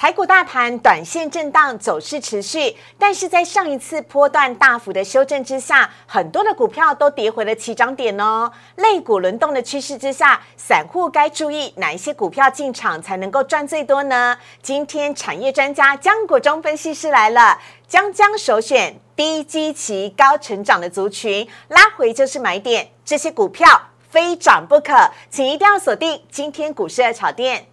台股大盘短线震荡走势持续，但是在上一次波段大幅的修正之下，很多的股票都跌回了起涨点哦。类股轮动的趋势之下，散户该注意哪一些股票进场才能够赚最多呢？今天产业专家江国忠分析师来了，江江首选低基期高成长的族群，拉回就是买点，这些股票非涨不可，请一定要锁定今天股市的炒店。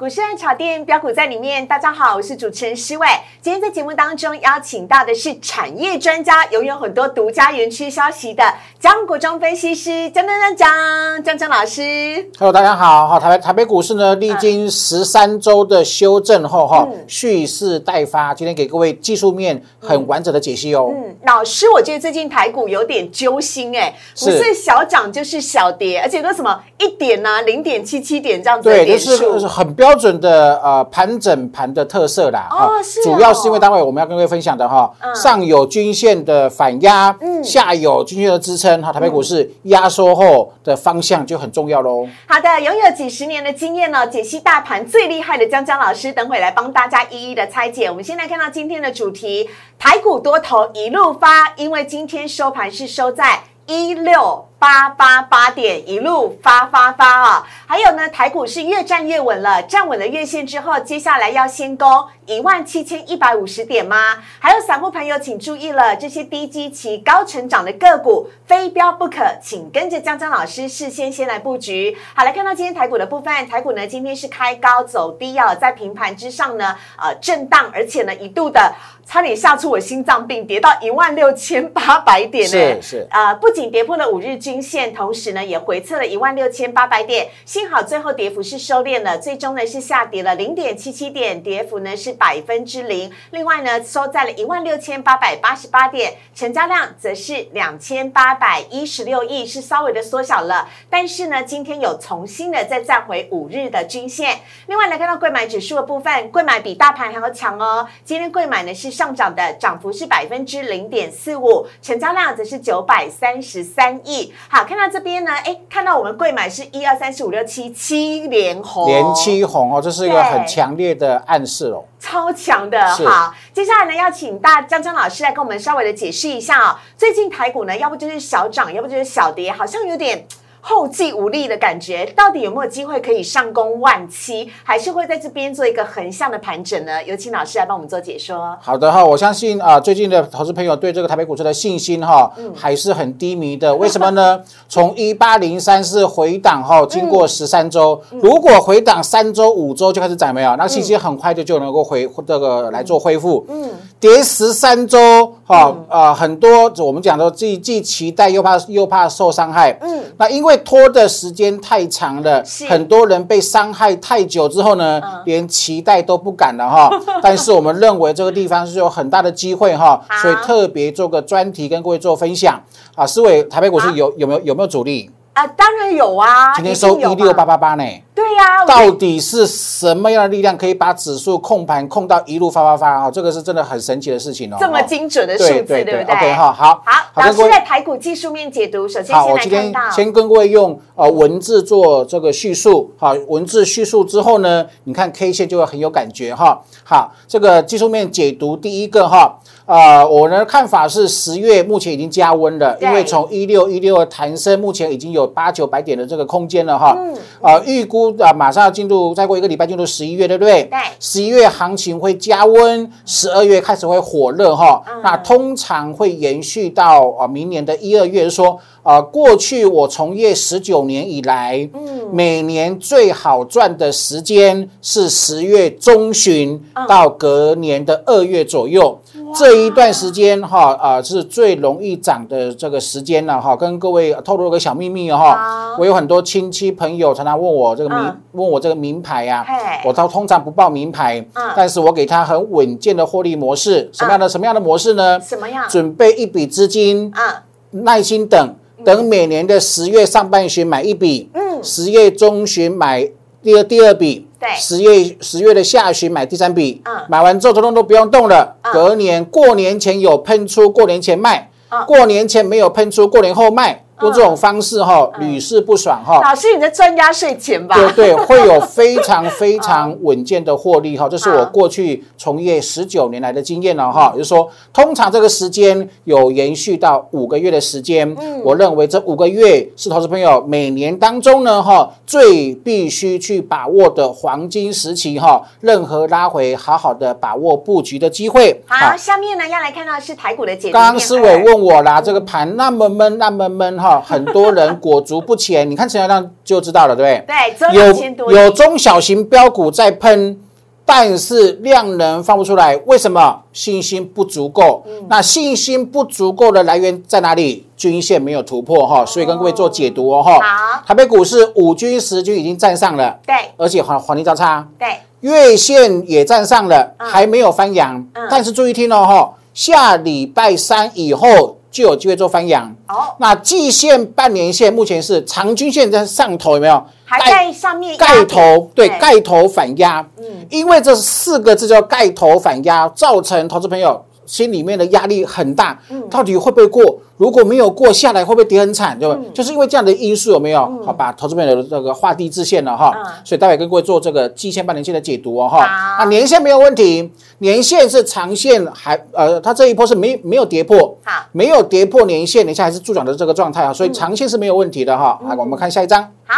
股市爱炒店标股在里面，大家好，我是主持人施伟。今天在节目当中邀请到的是产业专家，拥有很多独家园区消息的江国忠分析师，江江江江江江老师。Hello，大家好，哈，台北台北股市呢，历经十三周的修正后，哈、嗯蓄势待发。今天给各位技术面很完整的解析哦。嗯，老师，我觉得最近台股有点揪心哎，不是是小涨就是小跌，而且都什么一点呐、零点七七点这样子的对，点就。是很标准的呃盘整盘的特色啦。哦主要是因为待会我们要跟各位分享的哈，嗯上有均线的反压，嗯下有均线的支撑，哈，台北股市压缩后的方向就很重要喽。好的，拥有几十年的经验呢，解析大盘最厉害的江江老师，等会来帮大家一一的拆解。我们先来看到今天的主题，台股多头一路发，因为今天收盘是收在一六。八八八点一路发发发啊！还有呢，台股是越站越稳了，站稳了月线之后，接下来要先攻一万七千一百五十点吗？还有散户朋友请注意了，这些低基期高成长的个股非标不可，请跟着江江老师事先先来布局。好，来看到今天台股的部分，台股呢今天是开高走低啊，在平盘之上呢，呃震荡，而且呢一度的差点吓出我心脏病，跌到一万六千八百点呢。是是呃，不仅跌破了五日均线，同时呢也回测了一万六千八百点，幸好最后跌幅是收敛了，最终呢是下跌了零点七七点，跌幅呢是百分之零。另外呢收在了一万六千八百八十八点，成交量则是两千八百一十六亿，是稍微的缩小了，但是呢今天有重新的再站回五日的均线。另外来看到贵买指数的部分，贵买比大盘还要强哦，今天贵买呢是上涨的，涨幅是百分之零点四五，成交量则是九百三十三亿。好，看到这边呢，哎，看到我们贵买是一二三四五六七七连红，连七红哦，这是一个很强烈的暗示哦。超强的。是好，接下来呢，要请大江江老师来跟我们稍微的解释一下哦。最近台股呢，要不就是小涨，要不就是小跌，好像有点。后继无力的感觉，到底有没有机会可以上攻万七，还是会在这边做一个横向的盘整呢？有请老师来帮我们做解说。好的哈，我相信啊、最近的投资朋友对这个台北股市的信心哈、还是很低迷的。为什么呢？从一八零三四回档后，经过十三周，如果回档三周、五周就开始涨，没有？那信心很快就就能够回这个来做恢复。嗯，跌十三周哈，啊，很多我们讲的既既期待又怕又怕受伤害。嗯，那因为拖的时间太长了，很多人被伤害太久之后呢，连期待都不敢了哈。但是我们认为这个地方是有很大的机会哈，所以特别做个专题跟各位做分享啊。思伟，台北股市有有没有有没有主力？啊，当然有啊，今天收一六八，八八呢。对呀、我到底是什么样的力量可以把指数控盘控到一路发发发啊？这个是真的很神奇的事情哦。这么哦精准的数字，对不对 OK 哈，好，好，老师在台股技术面解读，首先好，先来看到，先跟各位用呃文字做这个叙述，好，文字叙述之后呢，你看 K 线就会很有感觉哈。好，这个技术面解读第一个哈，呃，我的看法是十月目前已经加温了，因为从一六一六的弹升，目前已经有八九百点的这个空间了哈。嗯呃，预估啊、马上要进入，再过一个礼拜进入十一月，对不对？对十一月行情会加温，十二月开始会火热哈。嗯那通常会延续到啊、明年的一二月，说啊、过去我从业十九年以来，嗯。每年最好赚的时间是十月中旬嗯。到隔年的二月左右。这一段时间哈啊、是最容易涨的这个时间了哈，跟各位透露个小秘密哦哈，我有很多亲戚朋友常常问我这个名、嗯。问我这个名牌啊，我都通常不报名牌，嗯。但是我给他很稳健的获利模式，什么样的、什么样的模式呢？什么样？准备一笔资金，嗯，耐心等，等每年的十月上半旬买一笔，嗯。十月中旬买第二第二笔，对。十月十月的下旬买第三笔，嗯。买完之后通通都不用动了，嗯。隔年过年前有喷出，过年前卖，嗯。过年前没有喷出，过年后卖，用这种方式哈，屡试不爽哈。老师，你在赚压岁钱吧？对对，会有非常非常稳健的获利哈，这是我过去从业十九年来的经验了哈。也就是说，通常这个时间有延续到五个月的时间，我认为这五个月是投资朋友每年当中呢哈最必须去把握的黄金时期哈，任何拉回好好的把握布局的机会。好，下面呢要来看到的是台股的解读。刚刚思伟问我啦，这个盘那么闷，那么闷哈，很多人裹足不前。你看成交量就知道了，对不对？对，有有有中小型标股在喷，但是量能放不出来，为什么？信心不足够。嗯那信心不足够的来源在哪里？均线没有突破哈，所以跟各位做解读哦哈。好台北股市五均、十均已经站上了，对而且黄黄金交叉，对，月线也站上了，嗯还没有翻阳。嗯但是注意听哦哈，下礼拜三以后就有机会做翻阳。哦，那季线、半年线目前是长均线在上头，有没有？还盖在上面压盖头，对，对盖头反压。嗯因为这四个字叫盖头反压，造成投资朋友心里面的压力很大。嗯到底会不会过？如果没有过下来，会不会跌很惨？对吧？嗯就是因为这样的因素，有没有？好，把投资朋友的这个画地自限了哈。嗯所以待会跟各位做这个季线、半年线的解读哦哈。好那年线没有问题，年线是长线还呃，它这一波是没没有跌破。好，没有跌破年线，年线还是助涨的这个状态啊，所以长线是没有问题的哈。来，我们看下一张。好，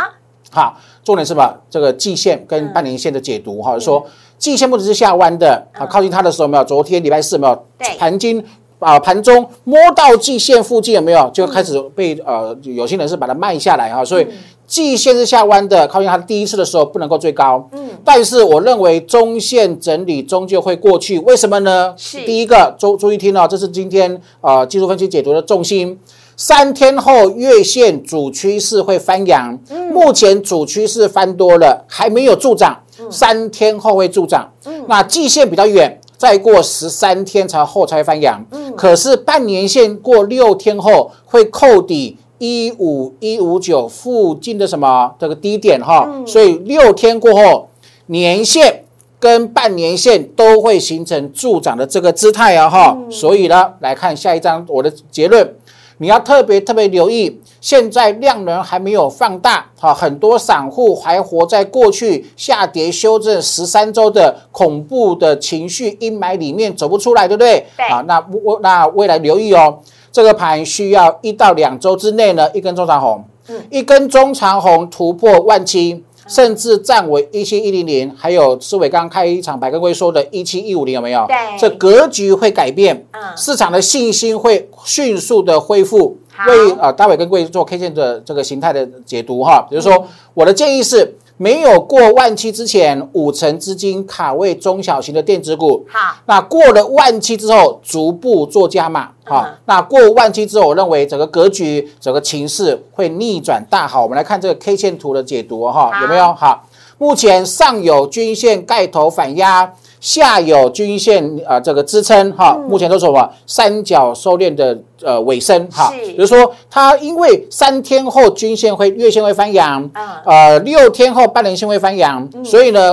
好，重点是把这个季线跟半年线的解读哈，说季线目前是下弯的，啊，靠近它的时候有没有？昨天礼拜四有没有对？盘金啊，盘中摸到季线附近有没有？就开始被呃有些人是把它卖下来啊，所以季线是下弯的，靠近它第一次的时候不能够最高。嗯，但是我认为中线整理终究会过去，为什么呢？是第一个，注注意听哦，这是今天呃技术分析解读的重心。三天后月线主趋势会翻阳，目前主趋势翻多了，还没有助涨，三天后会助涨。那季线比较远，再过十三天才后才会翻阳。可是半年线过六天后会扣底一五一五九附近的什么这个低点哈，所以六天过后年线。跟半年线都会形成助涨的这个姿态啊哈，所以呢，来看下一张我的结论，你要特别特别留意，现在量能还没有放大，哈，很多散户还活在过去下跌修正十三周的恐怖的情绪阴霾里面走不出来，对不对？对好，那我那未来留意哦，这个盘需要一到两周之内呢，一根中长红，一根中长红突破万七。甚至站稳一七一零零，还有思伟刚开一场白跟龟说的一七一五零有没有？对这格局会改变，嗯市场的信心会迅速的恢复。好为呃，大伟跟各位做 K 线的这个形态的解读哈。比如嗯说，我的建议是，没有过万七之前，五成资金卡位中小型的电子股。好，那过了万七之后，逐步做加码好。嗯那过万七之后，我认为整个格局、整个情势会逆转大好。我们来看这个 K 线图的解读哈，好有没有？好，目前上有均线盖头反压。下有均线啊、呃这个支撑哈，目前都是什么三角收敛的呃尾声哈，是。比如说它因为三天后均线会月线会翻阳，啊呃六天后半年线会翻阳，所以呢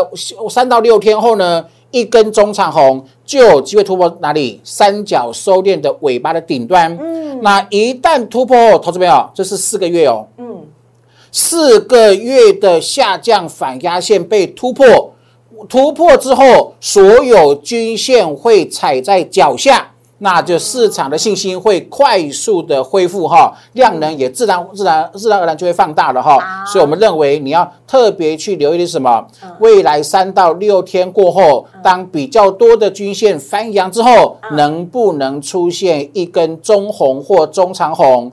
三到六天后呢一根中长红就有机会突破哪里三角收敛的尾巴的顶端，嗯。那一旦突破后，投资朋友这是四个月哦，嗯，四个月的下降反压线被突破，突破之后，所有均线会踩在脚下，那就市场的信心会快速的恢复哈，量能也自然自然自然而然就会放大了哈。所以我们认为你要特别去留意的是什么？未来三到六天过后，当比较多的均线翻阳之后，能不能出现一根中红或中长红？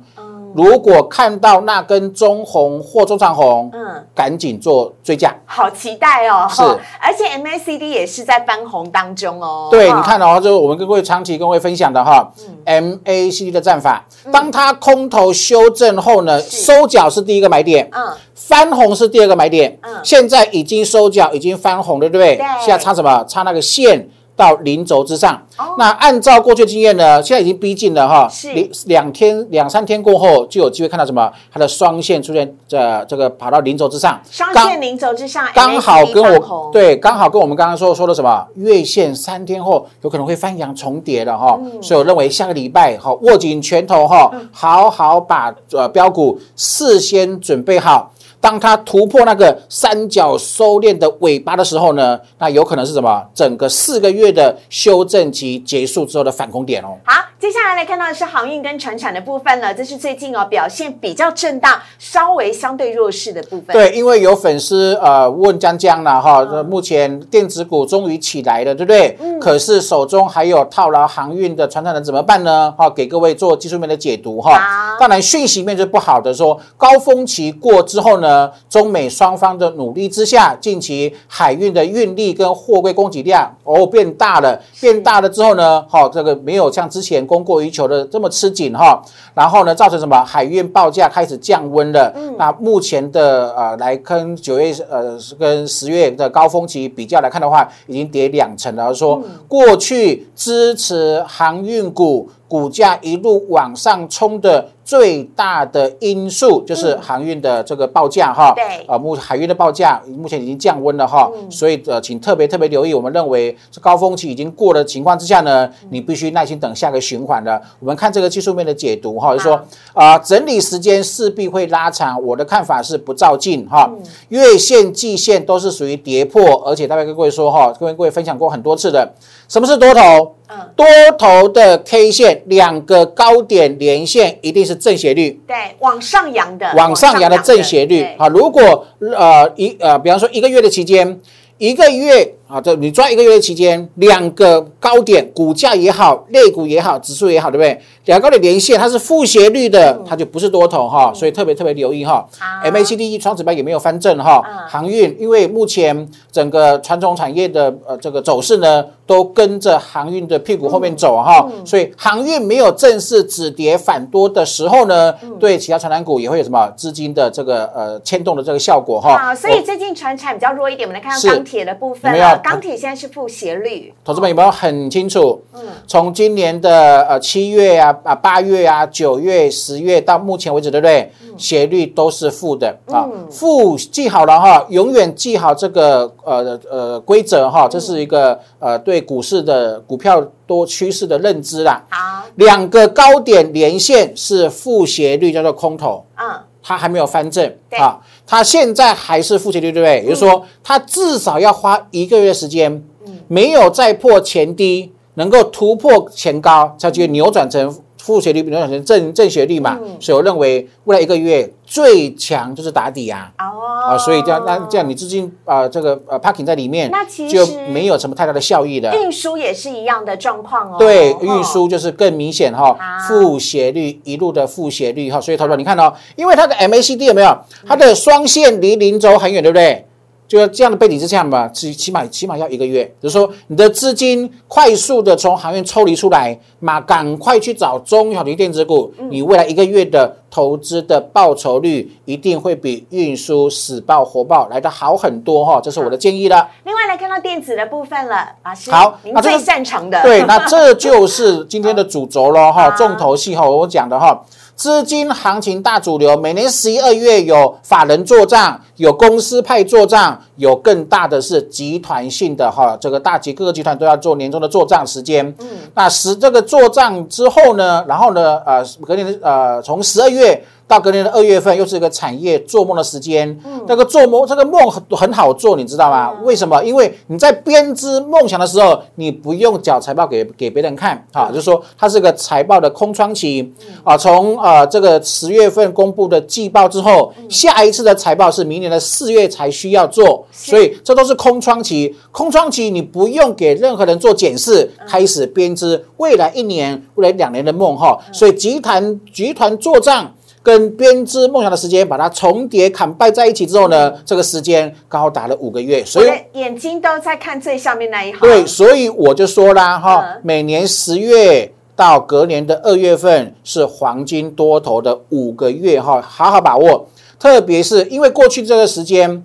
如果看到那根中红或中长红，嗯，赶紧做追加。好期待哦！是而且 MACD 也是在翻红当中哦。对，你看哦，就是我们跟各位长期跟各位分享的哈，MACD 的战法，当它空头修正后呢，收脚是第一个买点，嗯，翻红是第二个买点。嗯现在已经收脚，已经翻红了，对不对？对现在差什么？差那个线到零轴之上。哦那按照过去经验呢，现在已经逼近了哈，是两两天两三天过后就有机会看到什么？它的双线出现这这个跑到零轴之上，双线零轴之上，刚好跟我，对，刚好跟我们刚刚说说的什么月线三天后有可能会翻阳重叠的哈，嗯所以我认为下个礼拜哈握紧拳头哈，好好把呃标股事先准备好。当它突破那个三角收敛的尾巴的时候呢，那有可能是什么？整个四个月的修正期结束之后的反攻点哦。好，接下来来看到的是航运跟船产的部分了，这是最近哦表现比较震荡，稍微相对弱势的部分。，对，因为有粉丝呃问江江了哈，这目前电子股终于起来了，对不对？可是手中还有套牢航运的船产人怎么办呢？哈，给各位做技术面的解读哈好。当然讯息面是不好的，说高峰期过之后呢，中美双方的努力之下，近期海运的运力跟货柜供给量哦变大了，变大了之后呢，好，这个没有像之前供过于求的这么吃紧哈，然后呢，造成什么？海运报价开始降温了。那目前的呃来跟九月呃跟十月的高峰期比较来看的话，已经跌两成了。说过去支持航运股股价一路往上冲的最大的因素就是航运的这个报价哈。对啊，目海运的报价目前已经降温了哈，所以呃，请特别特别留意。我们认为这高峰期已经过的情况之下呢，你必须耐心等下个循环了。我们看这个技术面的解读哈，就说啊、整理时间势必会拉长。我的看法是不照进哈，月线、季线都是属于跌破，而且大概跟各位说哈，跟各位分享过很多次的，什么是多头？嗯多头的 K 线两个高点连线一定是正斜率。对，往上扬的，往上扬的正斜率对啊，如果呃一呃，比方说一个月的期间，一个月啊，这你抓一个月的期间，两个高点，股价也好，类股也好，指数也好，对不对？两个高点连线，它是负斜率的，它就不是多头哈，所以特别特别留意哈。MACD 双指标也没有翻正哈嗯，航运因为目前整个传统产业的呃这个走势呢，都跟着航运的屁股后面走哈，所以航运没有正式止跌反多的时候呢，对其他传产股也会有什么资金的这个呃牵动的这个效果哈。好，所以最近船产比较弱一点，我们来看是到钢铁的部分有没有了。钢铁现在是负斜率，投资们有没有很清楚？嗯从今年的呃七月啊啊八月啊九月十月到目前为止，对不对？斜率都是负的啊，负记好了哈，永远记好这个呃呃规则哈，这是一个呃对股市的股票多趋势的认知啦。好，两个高点连线是负斜率，叫做空头。嗯，它还没有翻正啊，它现在还是负斜率，对不对？也就是说，它至少要花一个月时间，没有再破前低，能够突破前高，才就扭转成负斜率，扭转成正正斜率嘛。所以我认为未来一个月最强就是打底啊。哦，啊，所以这样那这样你资金啊、这个呃 parking 在里面，那其实就没有什么太大的效益的。运输也是一样的状况哦。对，哦运输就是更明显哈好，负斜率一路的负斜率哈，所以他说你看哦，因为它的 MACD 有没有？它的双线离零轴很远，对不对？就这样的背景之下嘛，起起码起码要一个月，就是说你的资金快速的从行业抽离出来，嘛，赶快去找中小型电子股，你未来一个月的投资的报酬率一定会比运输死报活报来的好很多哈，这是我的建议了。另外来看到电子的部分了，老师，好您最擅长的，对，那这就是今天的 主轴了哈，重头戏哈，我讲的哈。资金行情大主流，每年十一二月有法人做账，有公司派做账，有更大的是集团性的哈，这个大集各个集团都要做年终的做账时间。嗯，那十这个做账之后呢，然后呢，呃，隔年的呃，从十二月到隔年的二月份，又是一个产业做梦的时间。那个做梦，这个梦很很好做，你知道吗？为什么？因为你在编织梦想的时候，你不用缴财报给给别人看啊，就是说它是个财报的空窗期啊。从呃这个十月份公布的季报之后，下一次的财报是明年的四月才需要做，所以这都是空窗期。空窗期你不用给任何人做检视，开始编织未来一年、未来两年的梦哈。所以集团集团做账。跟编织梦想的时间把它重叠砍败在一起之后呢，这个时间高达了五个月，所以眼睛都在看最下面那一行。对，所以我就说啦哈嗯，每年十月到隔年的二月份是黄金多头的五个月哈，好好把握。特别是因为过去这个时间，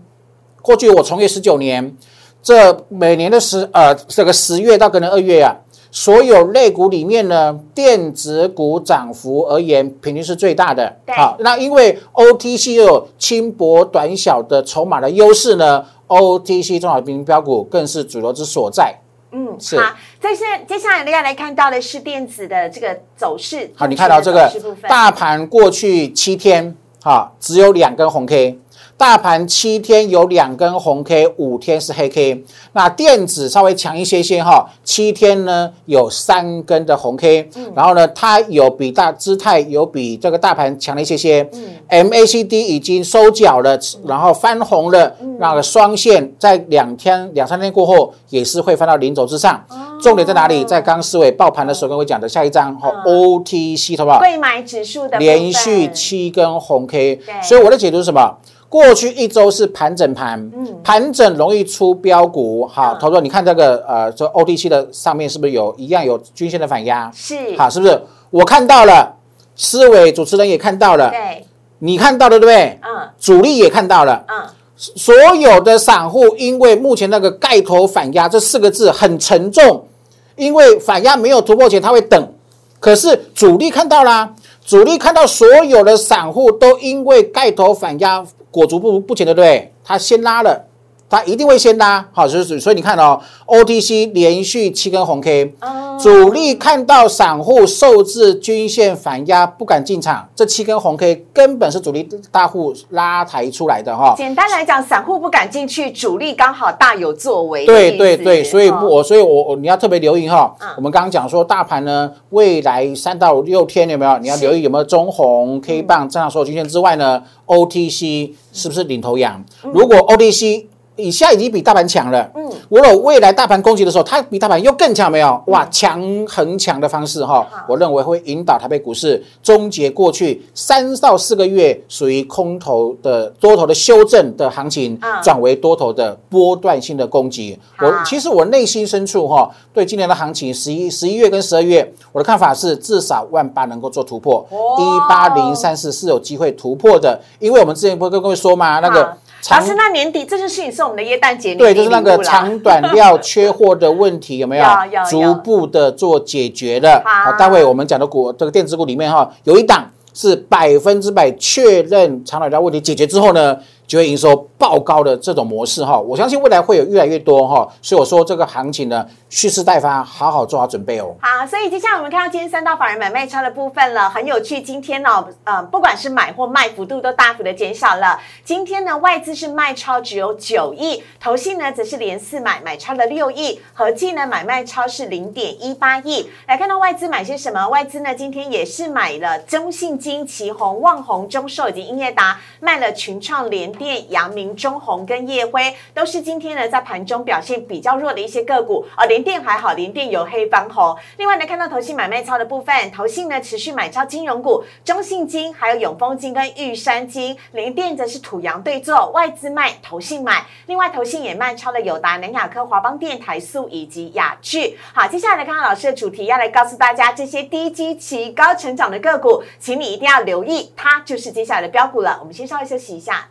过去我从业十九年，这每年的十呃这个十月到隔年二月啊，所有类股里面呢，电子股涨幅而言，平均是最大的。对好，那因为 OTC 又有轻薄短小的筹码的优势呢，OTC 中小型标股更是主流之所在。嗯，是好，在现在接下来要来看到的是电子的这个走势。好，你看到这个大盘过去七天，哈，只有两根红 K。大盘七天有两根红 K，五天是黑 K。那电子稍微强一些些哈，七天呢有三根的红 K，、然后呢它有比大姿态有比这个大盘强了一些些。MACD 已经收脚了，然后翻红了，那个双线在两天两三天过后也是会翻到零轴之上。重点在哪里？在刚思维爆盘的时候跟我讲的下一张哈、OTC 好不好？贵买指数的连续七根红 K，所以我的解读是什么？过去一周是盘整盘，盘整容易出标股。好，嗯。投资你看这个呃，这 OTC 的上面是不是有一样有均线的反压？是。好，是不是？我看到了，思维主持人也看到了，对，你看到了对不对？嗯。主力也看到了，嗯，所有的散户因为目前那个盖头反压这四个字很沉重，因为反压没有突破前他会等，可是主力看到啦，主力看到所有的散户都因为盖头反压裹足不不前，对不对？他先拉了。他一定会先拉，好，就是所以你看哦，OTC 连续七根红 K，哦主力看到散户受制均线反压不敢进场，这七根红 K 根本是主力大户拉抬出来的哈、简单来讲，散户不敢进去，主力刚好大有作为的对。对对，所以哦我所以我我你要特别留意哈嗯。我们刚刚讲说大盘呢，未来三到六天有没有？你要留意有没有中红 K 棒站上所有均线之外呢？OTC 是不是领头羊？如果 OTC 以下已经比大盘强了，嗯，如果未来大盘攻击的时候，它比大盘又更强，没有？哇，强横强的方式哈，我认为会引导台北股市终结过去三到四个月属于空头的多头的修正的行情嗯，转为多头的波段性的攻击。我其实我内心深处哈，对今年的行情，十一十一月跟十二月，我的看法是至少万八能够做突破，哦一八零三四是有机会突破的，因为我们之前不是跟各位说嘛，那个老师，那年底这件事情是我们的耶诞节对，就是那个长短料缺货的问题，有没有？逐步的做解决了？好待会我们讲的股这个电子股里面哈，有一档是百分之百确认长短料问题解决之后呢，就会营收爆高的这种模式哈。我相信未来会有越来越多哈，所以我说这个行情呢蓄势待发，好好做好准备哦。好，所以接下来我们看到今天三道法人买卖超的部分了，很有趣。今天呢，呃，不管是买或卖幅度都大幅的减少了。今天呢，外资是卖超只有九亿，投信呢则是连四买，买超了六亿，合计呢买卖超是零点一八亿。来看到外资买些什么？外资呢今天也是买了中信金、旗宏、旺宏、中寿以及英业达，卖了群创、联电、阳明、中宏跟夜辉，都是今天呢在盘中表现比较弱的一些个股。呃，联电还好，联电有黑翻红。另外呢，看到投信买卖超的部分，投信呢持续买超金融股，中信金、还有永丰金跟玉山金，联电则是土洋对坐，外资卖，投信买。另外，投信也卖超了友达、南亚科、华邦电、台塑以及雅聚。好，接下来来看看老师的主题，要来告诉大家这些低基期、高成长的个股，请你一定要留意，它就是接下来的标股了。我们先稍微休息一下。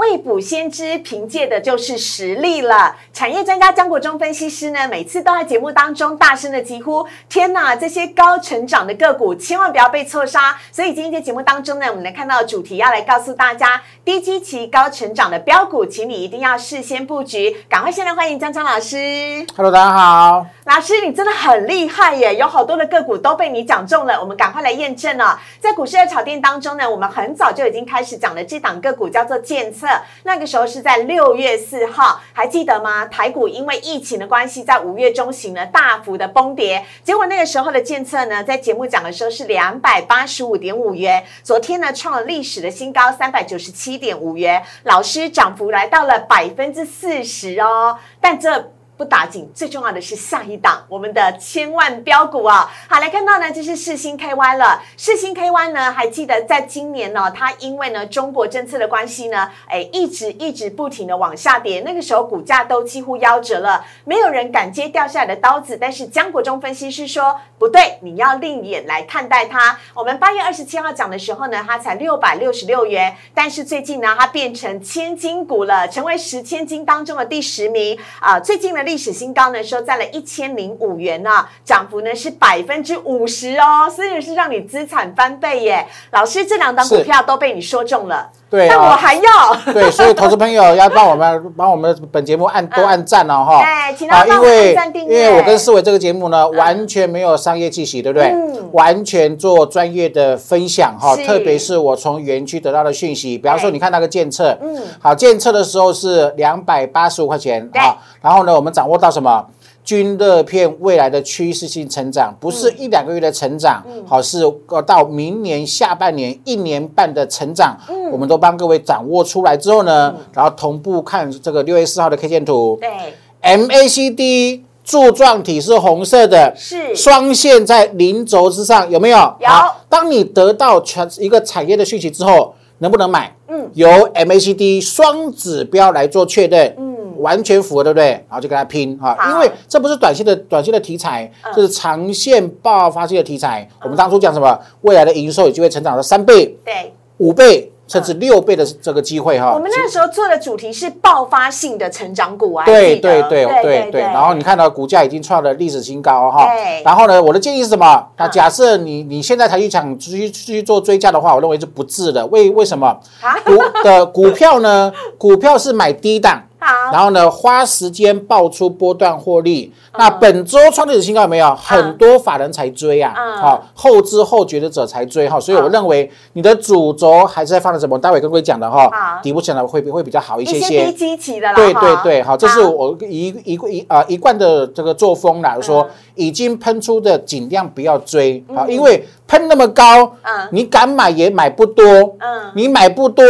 未卜先知，凭借的就是实力了。产业专家江国忠分析师呢，每次都在节目当中大声的疾呼：“天哪，这些高成长的个股千万不要被错杀！”所以今天在节目当中呢，我们来看到的主题要来告诉大家，低基期高成长的标股，请你一定要事先布局。赶快先来欢迎张张老师。Hello，大家好。老师，你真的很厉害耶！有好多的个股都被你讲中了，我们赶快来验证哦。在股市的炒店当中呢，我们很早就已经开始讲了这档个股叫做建策，那个时候是在六月四号，还记得吗？台股因为疫情的关系，在五月中旬呢大幅的崩跌，结果那个时候的建策呢，在节目讲的时候是两百八十五点五元，昨天呢创了历史的新高三百九十七点五元，老师涨幅来到了百分之四十哦，但这。不打紧，最重要的是下一档我们的千万标股啊！好，来看到呢，就是世星 KY 了。世星 KY 呢，还记得在今年呢，它因为呢中国政策的关系呢，哎，一直一直不停的往下跌，那个时候股价都几乎夭折了，没有人敢接掉下来的刀子。但是江国忠分析师说不对，你要另眼来看待它。我们八月二十七号讲的时候呢，它才六百六十六元，但是最近呢，它变成千金股了，成为十千金当中的第十名啊！最近的历史新高呢，收在了一千零五元呢，涨幅呢是百分之五十哦，所以是让你资产翻倍耶。老师，这两档股票都被你说中了。对，但我还要对，所以投资朋友要帮我们 帮我们本节目按多按赞哦哈。对，请大家帮我按赞订阅。因为我跟思维这个节目呢，完全没有商业气息，对不对？嗯。完全做专业的分享哈，特别是我从园区得到的讯息，比方说你看那个建测，嗯，好，建测的时候是两百八十五块钱啊，然后呢，我们掌握到什么？均热片未来的趋势性成长，不是一两个月的成长，好是呃到明年下半年一年半的成长，我们都帮各位掌握出来之后呢，然后同步看这个六月四号的 K 线图，对，MACD 柱状体是红色的，是。双线在零轴之上，有没有？有。当你得到全一个产业的讯息之后，能不能买？嗯，由 MACD 双指标来做确认。嗯。完全符合，对不对？然后就跟他拼哈，因为这不是短线的短线的题材，这是长线爆发性的题材。我们当初讲什么？未来的营收有机会成长到三倍、对五倍甚至六倍的这个机会哈。我们那时候做的主题是爆发性的成长股啊，对对对对对。然后你看到股价已经创了历史新高哈。然后呢，我的建议是什么？那假设你你现在才去想继续继续做追加的话，我认为是不智的。为为什么？股的股票呢？股票是买低档。然后呢，花时间爆出波段获利。那本周创历史新高有没有？很多法人才追啊，好后知后觉的者才追哈。所以我认为你的主轴还是在放在什么？待会跟各位讲的哈，底部起来会会比较好一些些。低基期的啦。对对对，好，这是我一一一啊一贯的这个作风啦。说已经喷出的尽量不要追啊，因为喷那么高，嗯，你敢买也买不多，嗯，你买不多。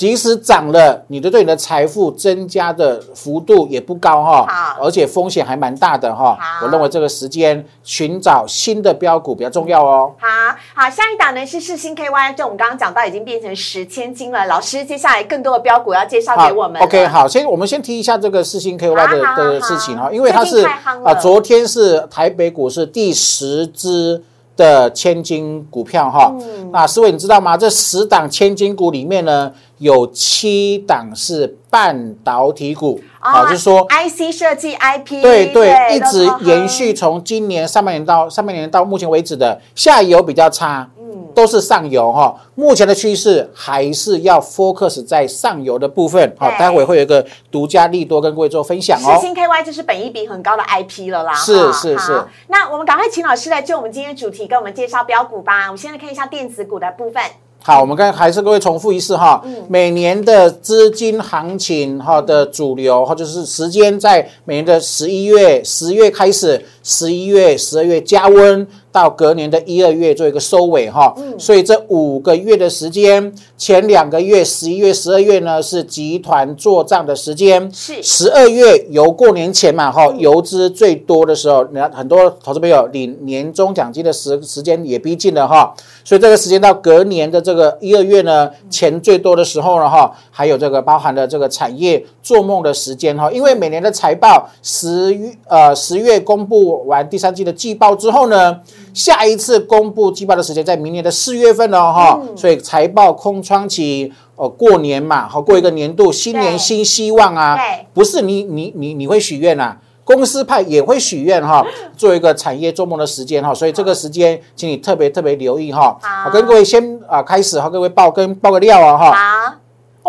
即使涨了，你的对你的财富增加的幅度也不高哈，好，而且风险还蛮大的哈。我认为这个时间寻找新的标股比较重要哦。好好，下一档呢是世新 KY，就我们刚刚讲到已经变成十千金了。老师，接下来更多的标股要介绍给我们。OK，好，先我们先提一下这个世新 KY 的的事情哈，因为它是啊，昨天是台北股市第十支。的千金股票哈，那四位你知道吗？这十档千金股里面呢，有七档是半导体股，啊，就是说 IC 设计 IP，对对，一直延续从今年上半年到上半年到目前为止的下游比较差。嗯都是上游哈，目前的趋势还是要 focus 在上游的部分。好，待会会有一个独家利多跟各位做分享哦。四星 KY 就是本一比很高的 IP 了啦。是是是。那我们赶快请老师来就我们今天主题跟我们介绍标股吧。我们现在看一下电子股的部分。好，我们刚还是各位重复一次哈，每年的资金行情哈的主流或者是时间在每年的十一月、十月开始，十一月、十二月加温。到隔年的一二月做一个收尾哈，所以这五个月的时间，前两个月十一月、十二月呢是集团做账的时间，是。十二月由过年前嘛哈，游资最多的时候，你看很多投资朋友领年终奖金的时时间也逼近了哈，所以这个时间到隔年的这个一二月呢，钱最多的时候了哈，还有这个包含了这个产业做梦的时间哈，因为每年的财报十月呃十月公布完第三季的季报之后呢。下一次公布季报的时间在明年的四月份哦哈，所以财报空窗期，哦，过年嘛，好过一个年度，新年新希望啊，不是你你你你会许愿啊，公司派也会许愿哈，做一个产业做梦的时间哈，所以这个时间请你特别特别留意哈。好，跟各位先啊开始哈，各位报跟报个料啊哈。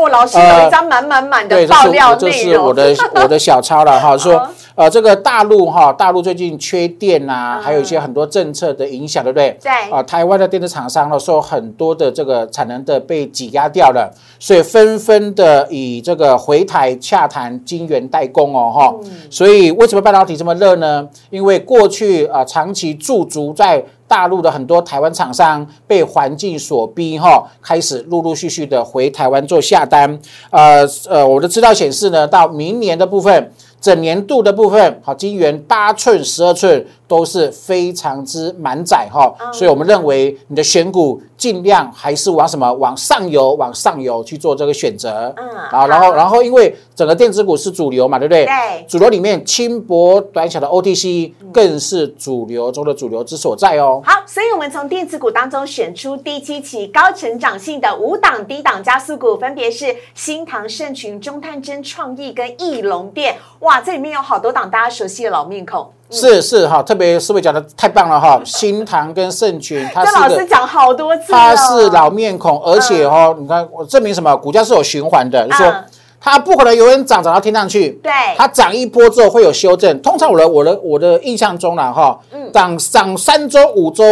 好，哦，老师有一张满满满的爆料内容，我的 我的小抄了哈，说。呃，这个大陆哈，大陆最近缺电呐，还有一些很多政策的影响，对不对？对。啊，台湾的电子厂商呢，受很多的这个产能的被挤压掉了，所以纷纷的以这个回台洽谈晶圆代工哦，哈。所以为什么半导体这么热呢？因为过去啊，长期驻足在大陆的很多台湾厂商被环境所逼，哈，开始陆陆续续的回台湾做下单。呃呃，我的资料显示呢，到明年的部分。整年度的部分，好，金元八寸、十二寸都是非常之满载哈，所以我们认为你的选股尽量还是往什么往上游、往上游去做这个选择，嗯啊，然后然后因为整个电子股是主流嘛，对不对？对主流里面轻薄短小的 OTC 更是主流中的主流之所在哦。好，所以我们从电子股当中选出第七期高成长性的五档低档加速股，分别是新唐、盛群、中探针、创意跟翼龙店。哇，这里面有好多档大家熟悉的老面孔。是是哈，特别是位讲的太棒了哈，新唐跟盛群，它这老是个师讲好多次他，是老面孔，而且哦，你看我证明什么？股价是有循环的，就说嗯。它不可能永远涨涨到天上去，对。它涨一波之后会有修正。通常我的我的我的印象中啦哈，涨涨三周、五周、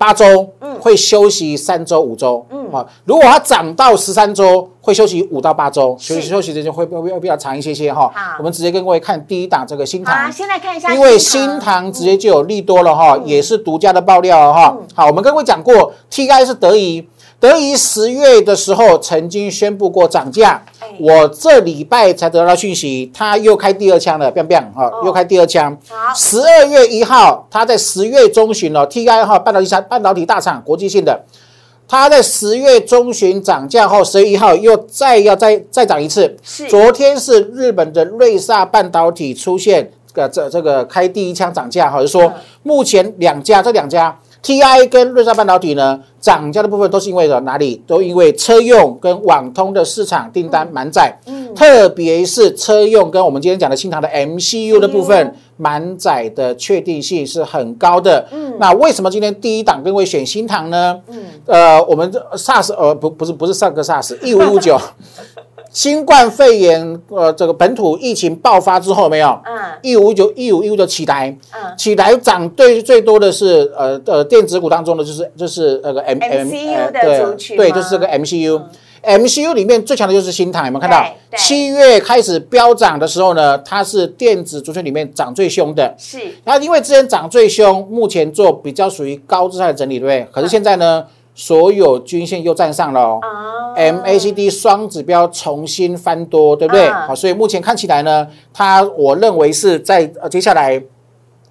八周，嗯。会休息三周、五周，嗯。啊，如果它涨到十三周，会休息五到八周，休息休息时间会会会比较长一些些哈。好。我们直接跟各位看第一档这个新塘。啊，塘。先来看一下，因为新塘。直接就有利多了哈，也是独家的爆料了哈。好，我们跟各位讲过，TI 是德仪，德仪十月的时候曾经宣布过涨价哎，我这礼拜才得到讯息，他又开第二枪了，biang biang 哈，又开第二枪。十二月一号，他在十月中旬哦，TI 哈半导体厂半导体大厂国际性的。他在十月中旬涨价后，十月一号又再要再再涨一次。是昨天是日本的瑞萨半导体出现个这这个开第一枪涨价，好，就是说嗯目前两家这两家 TI 跟瑞萨半导体呢涨价的部分都是因为哪里？都因为车用跟网通的市场订单满载，特别是车用跟我们今天讲的新唐的 MCU 的部分。满载的确定性是很高的，嗯，那为什么今天第一档跟会选新唐呢？嗯，呃，我们这 SARS 呃不不是不是上个 SARS 一五五九，新冠肺炎呃这个本土疫情爆发之后没有？嗯。一五九一五一五就起来，嗯。起来涨最最多的是呃呃电子股当中的就是就是那个 M MCU 的对族群吗？对，就是这个 MCU。MCU 里面最强的就是新唐，有没有看到？七月开始飙涨的时候呢，它是电子族群里面涨最凶的。是。然后因为之前涨最凶，目前做比较属于高姿态的整理，对不对？可是现在呢，所有均线又站上了哦。啊 MACD 双指标重新翻多，对不对？嗯好，所以目前看起来呢，它我认为是在呃接下来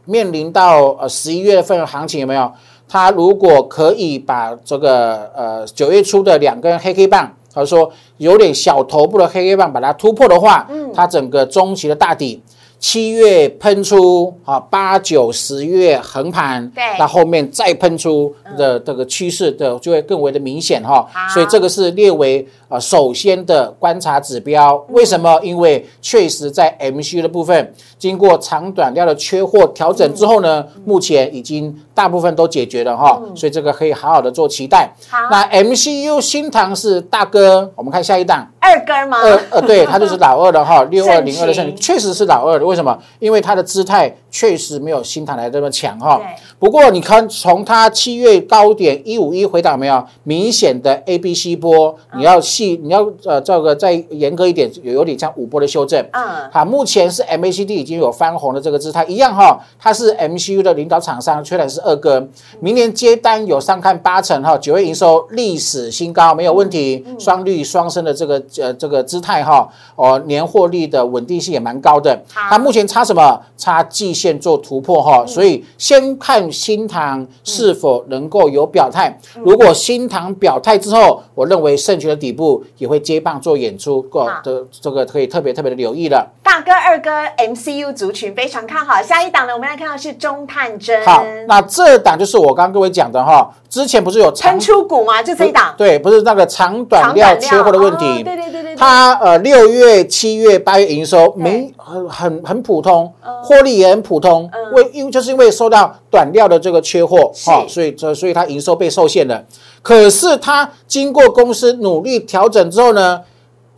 面临到呃十一月份的行情有没有？它如果可以把这个呃九月初的两根黑 K 棒，或者说有点小头部的黑 K 棒把它突破的话，嗯它整个中期的大底。七月喷出啊，八九十月横盘，对。那后面再喷出的这个趋势的就会更为的明显哈。好，所以这个是列为啊首先的观察指标。为什么？因为确实在 MCU 的部分，经过长短料的缺货调整之后呢，目前已经大部分都解决了哈，所以这个可以好好的做期待。好那 MCU 新唐是大哥，我们看下一档。二哥吗？二呃，对，他就是老二的哈，六二零二的 确实是老二的。为什么？因为他的姿态确实没有新唐来的这么强哈对。不过你看，从它七月高点一五一回档有没有明显的 A B C 波？你要细，你要呃这个再严格一点，有有点像五波的修正。嗯，好，目前是 MACD 已经有翻红的这个姿态，一样哈，它是 MCU 的领导厂商，虽然是二哥，明年接单有上看八成哈，九月营收历史新高，没有问题，双率双升的这个呃这个姿态哈，哦年获利的稳定性也蛮高的。好它目前差什么？差季线做突破哈，所以先看新塘是否能够有表态。如果新塘表态之后，我认为圣泉的底部也会接棒做演出，过的这个可以特别特别的留意了。大哥、二哥 MCU 族群非常看好。下一档呢，我们来看到是中探针，好，那这档就是我刚刚各位讲的哈，之前不是有长喷出股吗？就这一档，对，不是那个长短料缺货的问题。对对对，它呃六月、七月、八月营收没很很很普通，获利也很普通，嗯。为因为就是因为受到短料的这个缺货是。哈，所以这所以它营收被受限了。可是它经过公司努力调整之后呢，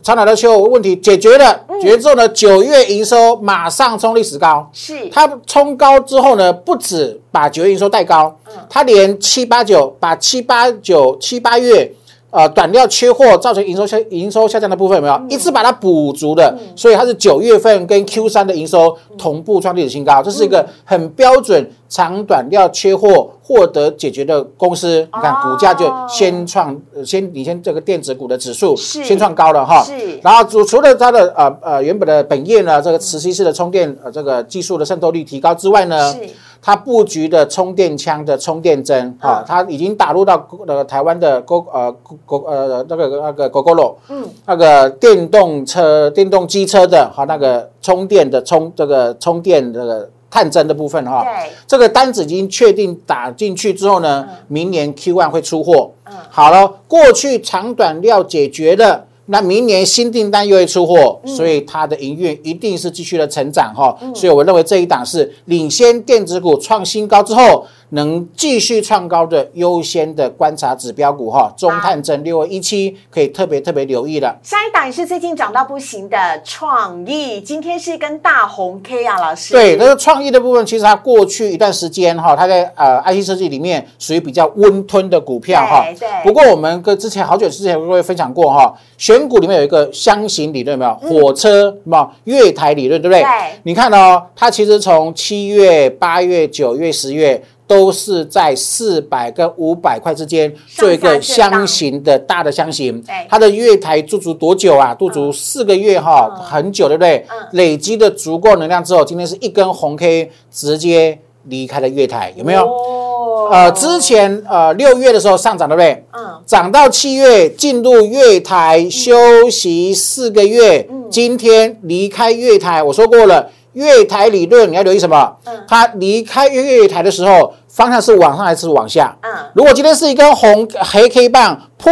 长短的缺货问题解决了，嗯。解决之后呢，九月营收马上冲历史高。是。它冲高之后呢，不止把九月营收带高，嗯。它连七八九把七八九七八月呃短料缺货造成营收下营收下降的部分有没有？一次把它补足的？所以它是九月份跟 Q 三的营收同步创历史新高，这是一个很标准长短料缺货获得解决的公司。你看股价就先创呃先领先这个电子股的指数，先创高了哈。是。然后除除了它的呃呃原本的本业呢，这个磁吸式的充电呃这个技术的渗透率提高之外呢是，它布局的充电枪的充电针啊嗯，它已经打入到那个台湾的 Go 呃 Go 呃那个那个 GoGoRo，嗯，那个电动车电动机车的哈那个充电的充这个充电这个探针的部分哈，对，这个单子已经确定打进去之后呢，明年 Q one 会出货。嗯。好了，过去长短料解决了。那明年新订单又会出货，嗯所以它的营运一定是继续的成长哈。所以我认为这一档是领先电子股创新高之后，能继续创高的优先的观察指标股哈。中探针六二一七可以特别特别留意了。下一档也是最近涨到不行的创意，今天是跟大红 K 啊，老师。对，那个创意的部分，其实它过去一段时间哈，它在呃 IC 设计里面属于比较温吞的股票哈对对。不过我们跟之前好久之前跟各位分享过哈，选股里面有一个箱型理论，有没有？火车有没有？月台理论，对不对？对你看哦，它其实从七月、八月、九月、十月。都是在四百跟五百块之间做一个箱型的大的箱型，它的月台驻足多久啊？驻足四个月哈，嗯很久，对不对嗯？累积的足够能量之后，今天是一根红 K 直接离开了月台，有没有？哦呃，之前呃六月的时候上涨，对不对？嗯，涨到七月进入月台休息四个月，嗯今天离开月台，我说过了，月台理论你要留意什么？嗯它离开月台的时候，方向是往上还是往下？嗯如果今天是一根红黑 K 棒破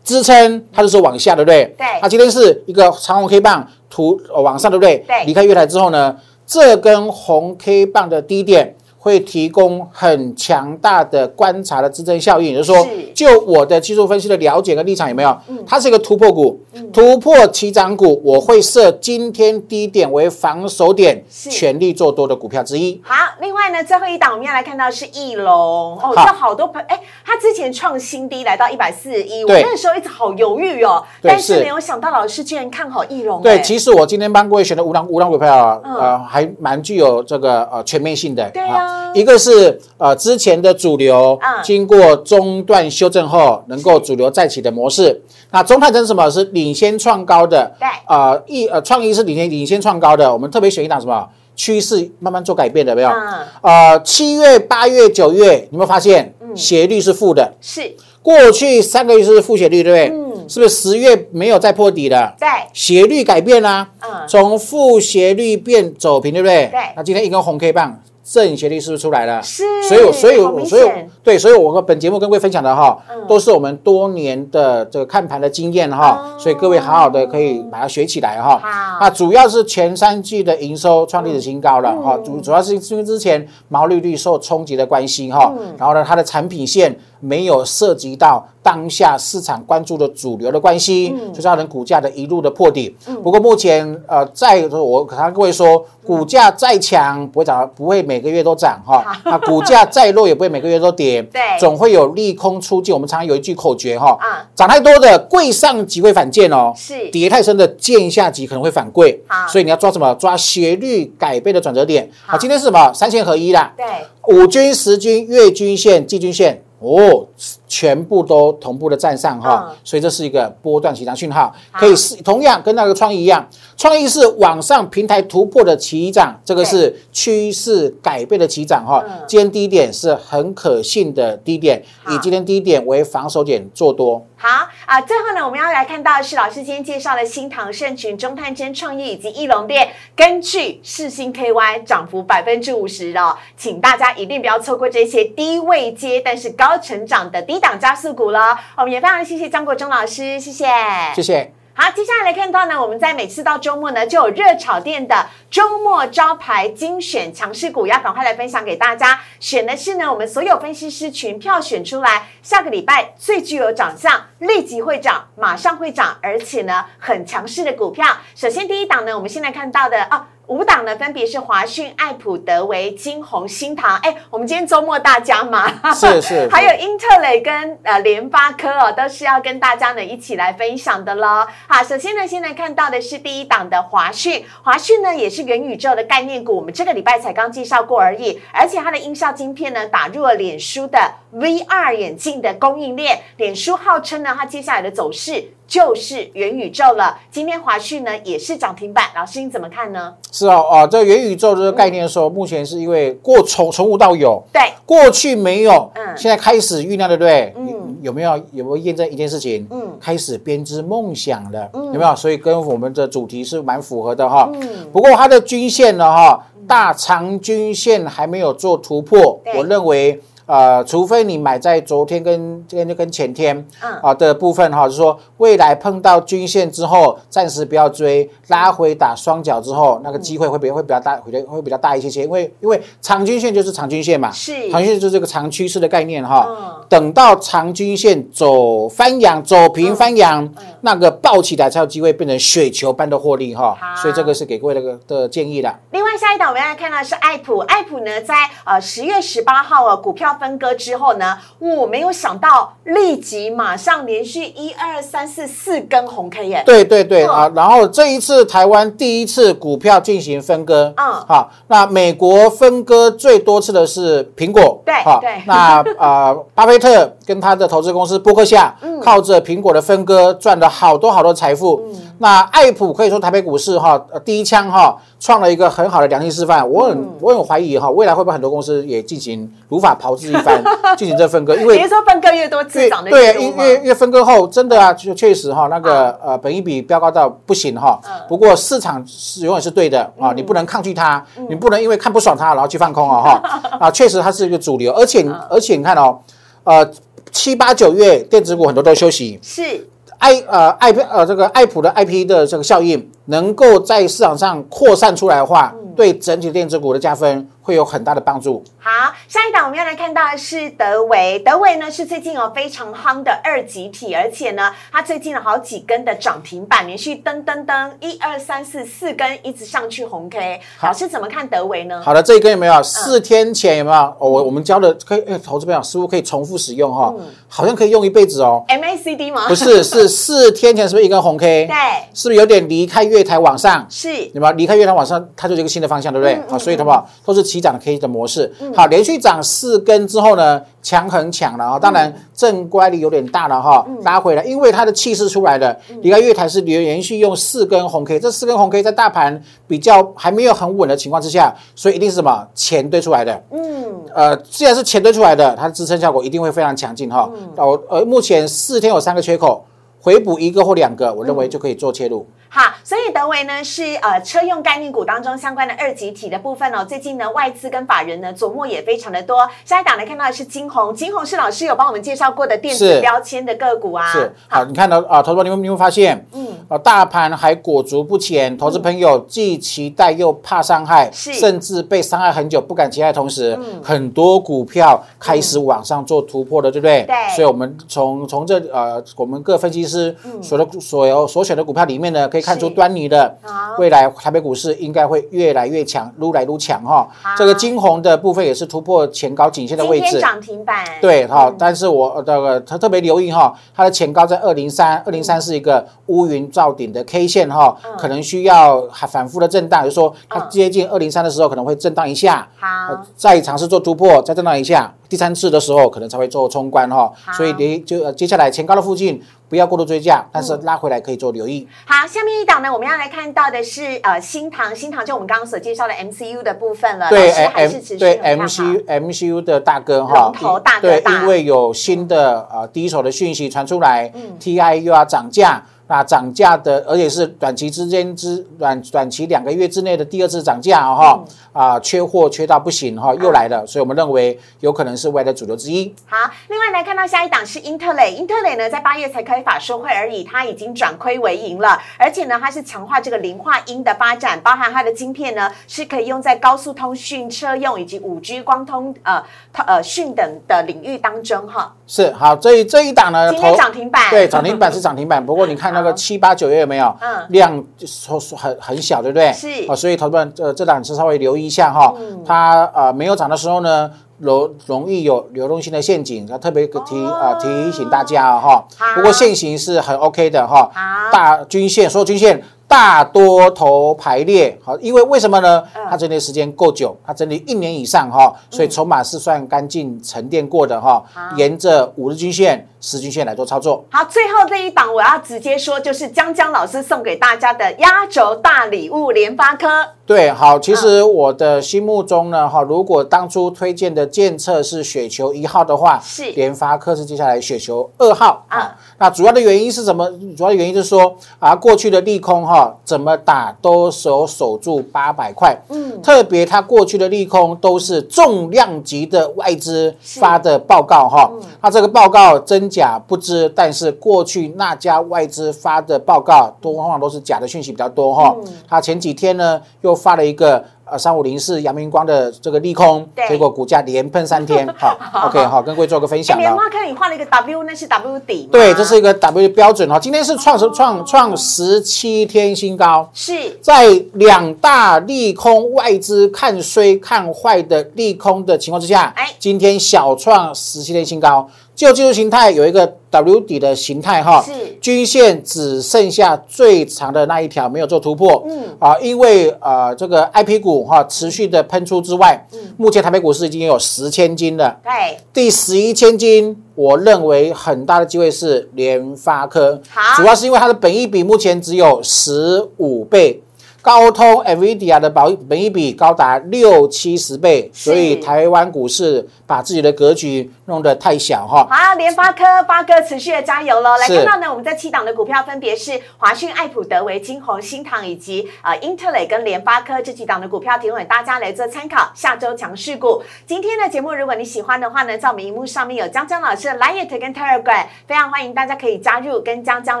支撑，它就是往下，对不对？对它今天是一个长红 K 棒图呃往上，对不对？对离开月台之后呢，这根红 K 棒的低点。会提供很强大的观察的支撑效应，也就是说，就我的技术分析的了解跟立场有没有？嗯。它是一个突破股，突破起涨股，我会设今天低点为防守点，是。全力做多的股票之一。好，另外呢，最后一档我们要来看到是翼龙。哦，好。这好多朋哎，他之前创新低来到一百四十一，我那个时候一直好犹豫哦，但是是。没有想到老师居然看好翼龙，对，哎其实我今天帮各位选的五档五档股票啊，嗯。呃，还蛮具有这个呃全面性的。对啊一个是呃之前的主流嗯，经过中段修正后，能够主流再起的模式。那中探针是什么？是领先创高的。对呃，一呃创意是领先领先创高的。我们特别选一档什么？趋势慢慢做改变的，没有？嗯呃，七月、八月、九月，有没有发现斜率是负的？是过去三个月是负斜率，对不对？嗯是不是十月没有再破底了？对斜率改变啦、嗯从负斜率变走平，对不对？对那今天一根红 K 棒，正斜率是不是出来了？是所以，所以我，所以对，所以我们本节目跟各位分享的哈，嗯。都是我们多年的这个看盘的经验哈，哦。所以各位好好的可以把它学起来哈。好。那主要是前三季的营收创历史新高了哈，嗯主主要是因为之前毛利率受冲击的关系哈，嗯。然后呢，它的产品线没有涉及到当下市场关注的主流的关系，嗯就造成股价的一路的破底。不过目前呃，在我常各位说，股价再强不会涨，不会每个月都涨哈。那股价再弱也不会每个月都跌，对总会有利空出尽。我们常常有一句口诀哈啊，涨太多的贵上级会反贱哦，是跌太深的贱下级可能会反贵好，所以你要抓什么？抓斜率改变的转折点。好好，今天是什么？三线合一啦。对五均、十均、月均线、季均线，哦，全部都同步的站上哈，嗯。所以这是一个波段起涨讯号，可以是同样跟那个创意一样，创意是往上平台突破的起涨，这个是趋势改变的起涨哈嗯。今天低点是很可信的低点，以今天低点为防守点做多。好啊，最后呢，我们要来看到的是老师今天介绍的新唐盛群、中探针创意以及翼龙店，根据世星 KY 涨幅百分之五十哦，请大家一定不要错过这些低位接但是高成长的低档加速股了。我们也非常谢谢张国忠老师，谢谢，谢谢。好，接下来来看到呢，我们在每次到周末呢，就有热炒店的周末招牌精选强势股，要赶快来分享给大家。选的是呢，我们所有分析师群票选出来，下个礼拜最具有长相，立即会涨，马上会涨，而且呢很强势的股票。首先第一档呢，我们现在看到的哦。五档呢，分别是华讯、爱普、德维、金鸿、新唐。哎，我们今天周末大家嘛，是是，还有英特雷跟呃联发科哦，都是要跟大家呢一起来分享的喽。好，首先呢，现在看到的是第一档的华讯，华讯呢也是元宇宙的概念股，我们这个礼拜才刚介绍过而已，而且它的音效晶片呢打入了脸书的 VR 眼镜的供应链，脸书号称呢它接下来的走势。就是元宇宙了。今天华讯呢也是涨停板，老师你怎么看呢？是哦，啊，这个元宇宙这个概念的时候，目前是因为过从从无到有，对，过去没有，嗯，现在开始酝酿，对不对？嗯，有没有有没有验证一件事情？嗯，开始编织梦想了，有没有？所以跟我们的主题是蛮符合的哈。嗯，不过它的均线呢，哈，大长均线还没有做突破，我认为。呃，除非你买在昨天跟跟跟前天啊的部分哈，就是说未来碰到均线之后，暂时不要追，拉回打双脚之后，那个机会会比会比较大，会会比较大一些些，因为因为长均线就是长均线嘛，是长均线就是这个长趋势的概念哈。等到长均线走翻阳，走平翻阳，那个爆起来才有机会变成雪球般的获利哈。所以这个是给各位的个的建议的。另外下一档我们要看到是爱普，爱普呢在呃十月十八号啊股票。分割之后呢，我没有想到立即马上连续一二三四四根红 K 耶！对对对啊，然后这一次台湾第一次股票进行分割，嗯，好，那美国分割最多次的是苹果，对，好，对，那呃，巴菲特跟他的投资公司伯克夏，靠着苹果的分割赚了好多好多财富。那爱普可以说台北股市哈第一枪哈创了一个很好的良性示范。我很我很怀疑哈，未来会不会很多公司也进行如法炮制一番，进行这分割？因为别说分割越多，自涨的对，因为因为分割后真的啊，就确实哈那个呃本一比飙高到不行哈。不过市场是永远是对的啊，你不能抗拒它，你不能因为看不爽它然后去放空啊哈。啊，确实它是一个主流，而且而且你看哦，呃七八九月电子股很多都休息。是。爱呃爱呃这个爱普的 IP 的这个效应能够在市场上扩散出来的话，对整体电子股的加分。会有很大的帮助。好，下一档我们要来看到的是德维。德维呢是最近哦非常夯的二级体，而且呢它最近有好几根的涨停板，连续噔噔噔一二三四四根一直上去红 K。老师怎么看德维呢？好的，这一根有没有？四天前有没有？我我们教的可以，投资朋友似乎可以重复使用哈，好像可以用一辈子哦。MACD 吗？不是，是 四天前是不是一根红 K？对，是不是有点离开月台往上？是，对吧？离开月台往上，它就是一个新的方向，对不对？好，所以好不好？都是。起涨的 K 的模式，好，连续涨四根之后呢，强很强了啊！当然正乖离有点大了哈，拉回来，因为它的气势出来了。离开月台是连连续用四根红 K，这四根红 K 在大盘比较还没有很稳的情况之下，所以一定是什么钱堆出来的。嗯，呃，既然是钱堆出来的，它的支撑效果一定会非常强劲哈。哦，呃，目前四天有三个缺口，回补一个或两个，我认为就可以做切入。好，所以德维呢是呃车用概念股当中相关的二级体的部分哦。最近呢外资跟法人呢琢磨也非常的多。下一档呢看到的是金红，金红是老师有帮我们介绍过的电子标签的个股啊。是，好，你看到啊，投资者你会你会发现，嗯，啊大盘还裹足不前，投资朋友既期待又怕伤害，是甚至被伤害很久不敢期待，同时很多股票开始往上做突破了，对不对？对。所以我们从从这呃我们各分析师所的所有所选的股票里面呢，可以。看出端倪的，未来台北股市应该会越来越强，撸来撸强哈。这个金红的部分也是突破前高颈线的位置，涨停板。对哈，但是我这个他特别留意哈，它的前高在二零三，二零三是一个乌云罩顶的 K 线哈，可能需要反复的震荡，就是说它接近二零三的时候可能会震荡一下，好，再尝试做突破，再震荡一下。第三次的时候，可能才会做冲关哈，所以你就接下来前高的附近不要过度追价，但是拉回来可以做留意。好，下面一档呢，我们要来看到的是呃新塘，新塘就我们刚刚所介绍的 MCU 的部分了。对，M 对 MCU MCU 的大哥哈，龙头大哥大，因为有新的呃第一手的讯息传出来，TI 又要涨价。那涨价的，而且是短期之间之短短期两个月之内的第二次涨价哈啊，缺货缺到不行哈，又来了，所以我们认为有可能是未来的主流之一。好，另外来看到下一档是英特雷，英特雷呢在八月才开法说会而已，它已经转亏为盈了，而且呢它是强化这个磷化铟的发展，包含它的晶片呢是可以用在高速通讯、车用以及五 G 光通呃呃讯等的领域当中哈。是好，这这一档呢，今天涨停板对涨停板是涨停板，不过你看。那个七八九月有没有？嗯量说说很很小，对不对？是啊，所以投资们呃这档次稍微留意一下哈，它呃没有涨的时候呢。容容易有流动性的陷阱，要特别提啊、提醒大家啊哈好。不过现行是很 OK 的哈好，大均线所有均线大多头排列，好，因为为什么呢？嗯它整理时间够久，它整理一年以上哈，所以筹码是算干净沉淀过的哈好。沿着五日均线、十均线来做操作。好，最后这一档我要直接说，就是江江老师送给大家的压轴大礼物——联发科。对，好，其实我的心目中呢，哈，如果当初推荐的建测是雪球一号的话，是。联发科是接下来雪球二号啊。啊。那主要的原因是什么？主要的原因就是说啊，过去的利空哈，怎么打都守守住八百块，嗯，特别它过去的利空都是重量级的外资发的报告哈，它这个报告真假不知，但是过去那家外资发的报告都往往都是假的讯息比较多哈。它前几天呢又发了一个呃三五零四阳明光的这个利空对，结果股价连喷三天，好，OK 好，跟各位做个分哎，享了。莲花看你画了一个 W，那是 W 底吗？对，这是一个 W 标准哈，今天是创创创十七天新高。是在两大利空、外资看衰看坏的利空的情况之下，哎今天小创十七天新高。就技术形态有一个 W 底的形态哈，是均线只剩下最长的那一条没有做突破，嗯。啊，因为呃这个 I P 股哈持续的喷出之外，目前台北股市已经有十千金了，对，第十一千金，我认为很大的机会是联发科，好。主要是因为它的本益比目前只有十五倍。高通 NVIDIA 的保本益比高达六七十倍，所以台湾股市把自己的格局弄得太小哈。好，联发科发哥持续的加油喽！来看到呢，我们这七档的股票分别是华讯、爱普、德维、金鸿、新唐以及呃英特雷跟联发科这几档的股票，提供给大家来做参考。下周强势股，今天的节目如果你喜欢的话呢，在我们荧幕上面有江江老师的 Line 跟 Telegram，非常欢迎大家可以加入，跟江江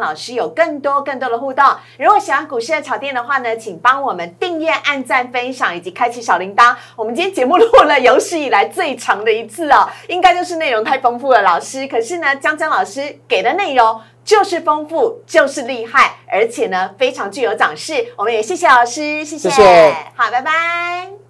老师有更多更多的互动。如果喜欢股市的炒店的话呢，请帮我们订阅、按赞、分享以及开启小铃铛。我们今天节目录了有史以来最长的一次哦，应该就是内容太丰富了，老师。可是呢，江江老师给的内容就是丰富，就是厉害，而且呢非常具有涨势。我们也谢谢老师，谢谢，谢谢好，拜拜。